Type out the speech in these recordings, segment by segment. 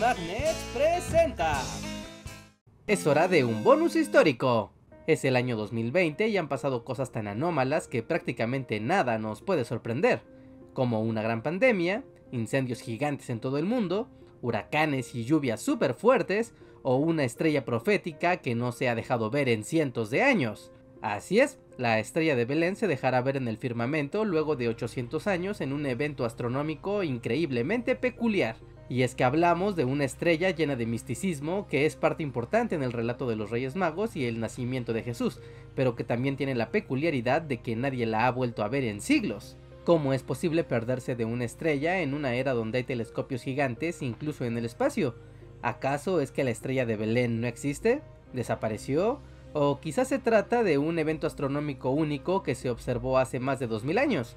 Magnet presenta. Es hora de un bonus histórico. Es el año 2020 y han pasado cosas tan anómalas que prácticamente nada nos puede sorprender, como una gran pandemia, incendios gigantes en todo el mundo, huracanes y lluvias súper fuertes, o una estrella profética que no se ha dejado ver en cientos de años. Así es, la estrella de Belén se dejará ver en el firmamento luego de 800 años en un evento astronómico increíblemente peculiar. Y es que hablamos de una estrella llena de misticismo que es parte importante en el relato de los Reyes Magos y el nacimiento de Jesús, pero que también tiene la peculiaridad de que nadie la ha vuelto a ver en siglos. ¿Cómo es posible perderse de una estrella en una era donde hay telescopios gigantes incluso en el espacio? ¿Acaso es que la estrella de Belén no existe? ¿Desapareció? ¿O quizás se trata de un evento astronómico único que se observó hace más de 2000 años?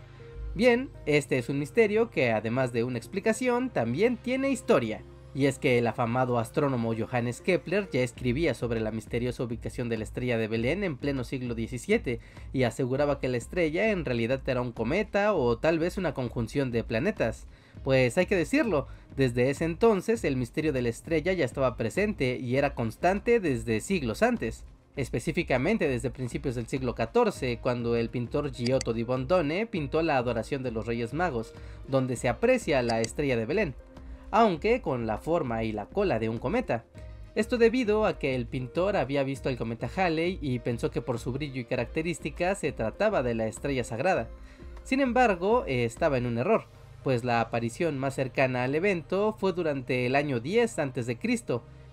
Bien, este es un misterio que además de una explicación también tiene historia. Y es que el afamado astrónomo Johannes Kepler ya escribía sobre la misteriosa ubicación de la estrella de Belén en pleno siglo XVII y aseguraba que la estrella en realidad era un cometa o tal vez una conjunción de planetas. Pues hay que decirlo, desde ese entonces el misterio de la estrella ya estaba presente y era constante desde siglos antes específicamente desde principios del siglo XIV, cuando el pintor Giotto di Bondone pintó la adoración de los Reyes Magos, donde se aprecia la estrella de Belén, aunque con la forma y la cola de un cometa. Esto debido a que el pintor había visto el cometa Halley y pensó que por su brillo y características se trataba de la estrella sagrada. Sin embargo, estaba en un error, pues la aparición más cercana al evento fue durante el año 10 a.C.,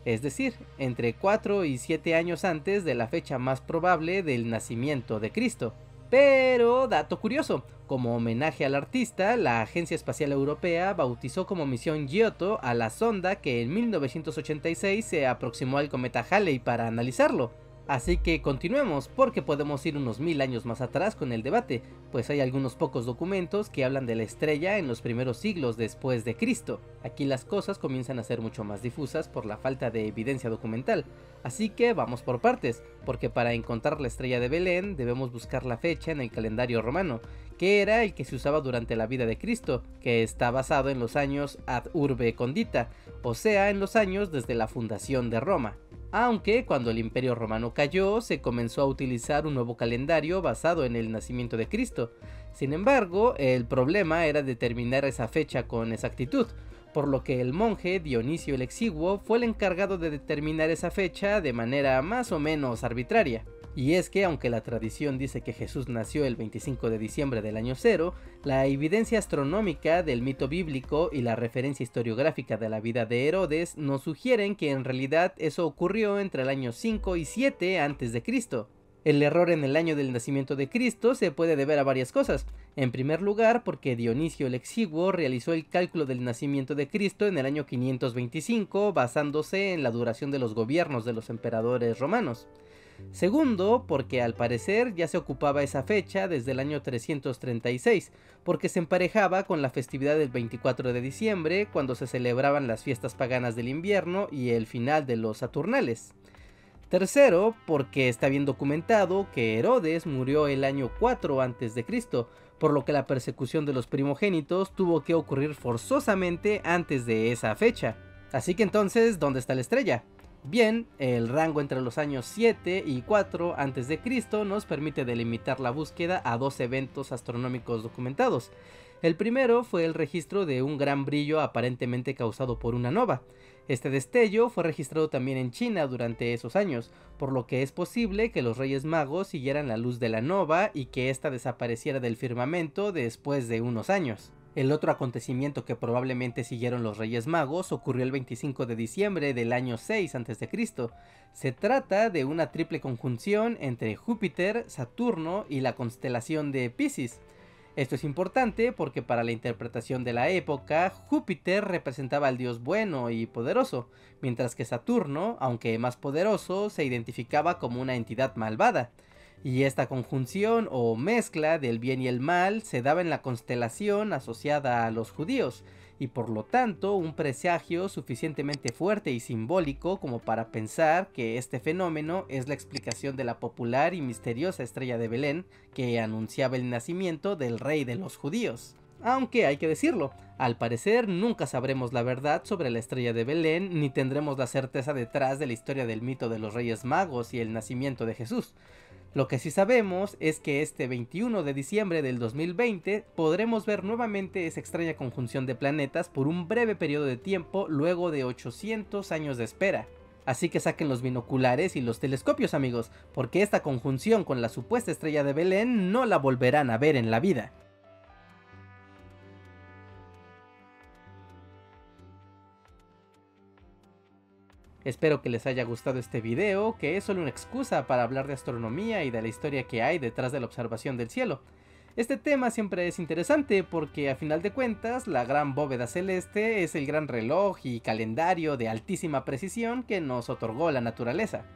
es decir, entre 4 y 7 años antes de la fecha más probable del nacimiento de Cristo. Pero, dato curioso, como homenaje al artista, la Agencia Espacial Europea bautizó como misión Giotto a la sonda que en 1986 se aproximó al cometa Halley para analizarlo. Así que continuemos porque podemos ir unos mil años más atrás con el debate, pues hay algunos pocos documentos que hablan de la estrella en los primeros siglos después de Cristo. Aquí las cosas comienzan a ser mucho más difusas por la falta de evidencia documental, así que vamos por partes, porque para encontrar la estrella de Belén debemos buscar la fecha en el calendario romano, que era el que se usaba durante la vida de Cristo, que está basado en los años ad urbe condita, o sea, en los años desde la fundación de Roma aunque cuando el imperio romano cayó se comenzó a utilizar un nuevo calendario basado en el nacimiento de Cristo. Sin embargo, el problema era determinar esa fecha con exactitud, por lo que el monje Dionisio el Exiguo fue el encargado de determinar esa fecha de manera más o menos arbitraria. Y es que aunque la tradición dice que Jesús nació el 25 de diciembre del año cero, la evidencia astronómica del mito bíblico y la referencia historiográfica de la vida de Herodes nos sugieren que en realidad eso ocurrió entre el año 5 y 7 a.C. El error en el año del nacimiento de Cristo se puede deber a varias cosas. En primer lugar, porque Dionisio el Exiguo realizó el cálculo del nacimiento de Cristo en el año 525 basándose en la duración de los gobiernos de los emperadores romanos. Segundo, porque al parecer ya se ocupaba esa fecha desde el año 336, porque se emparejaba con la festividad del 24 de diciembre, cuando se celebraban las fiestas paganas del invierno y el final de los Saturnales. Tercero, porque está bien documentado que Herodes murió el año 4 a.C., por lo que la persecución de los primogénitos tuvo que ocurrir forzosamente antes de esa fecha. Así que entonces, ¿dónde está la estrella? Bien, el rango entre los años 7 y 4 a.C. nos permite delimitar la búsqueda a dos eventos astronómicos documentados. El primero fue el registro de un gran brillo aparentemente causado por una nova. Este destello fue registrado también en China durante esos años, por lo que es posible que los Reyes Magos siguieran la luz de la nova y que ésta desapareciera del firmamento después de unos años. El otro acontecimiento que probablemente siguieron los Reyes Magos ocurrió el 25 de diciembre del año 6 a.C. Se trata de una triple conjunción entre Júpiter, Saturno y la constelación de Pisces. Esto es importante porque para la interpretación de la época, Júpiter representaba al dios bueno y poderoso, mientras que Saturno, aunque más poderoso, se identificaba como una entidad malvada. Y esta conjunción o mezcla del bien y el mal se daba en la constelación asociada a los judíos, y por lo tanto un presagio suficientemente fuerte y simbólico como para pensar que este fenómeno es la explicación de la popular y misteriosa estrella de Belén que anunciaba el nacimiento del rey de los judíos. Aunque hay que decirlo, al parecer nunca sabremos la verdad sobre la estrella de Belén ni tendremos la certeza detrás de la historia del mito de los Reyes Magos y el nacimiento de Jesús. Lo que sí sabemos es que este 21 de diciembre del 2020 podremos ver nuevamente esa extraña conjunción de planetas por un breve periodo de tiempo luego de 800 años de espera. Así que saquen los binoculares y los telescopios amigos, porque esta conjunción con la supuesta estrella de Belén no la volverán a ver en la vida. Espero que les haya gustado este video, que es solo una excusa para hablar de astronomía y de la historia que hay detrás de la observación del cielo. Este tema siempre es interesante porque a final de cuentas la gran bóveda celeste es el gran reloj y calendario de altísima precisión que nos otorgó la naturaleza.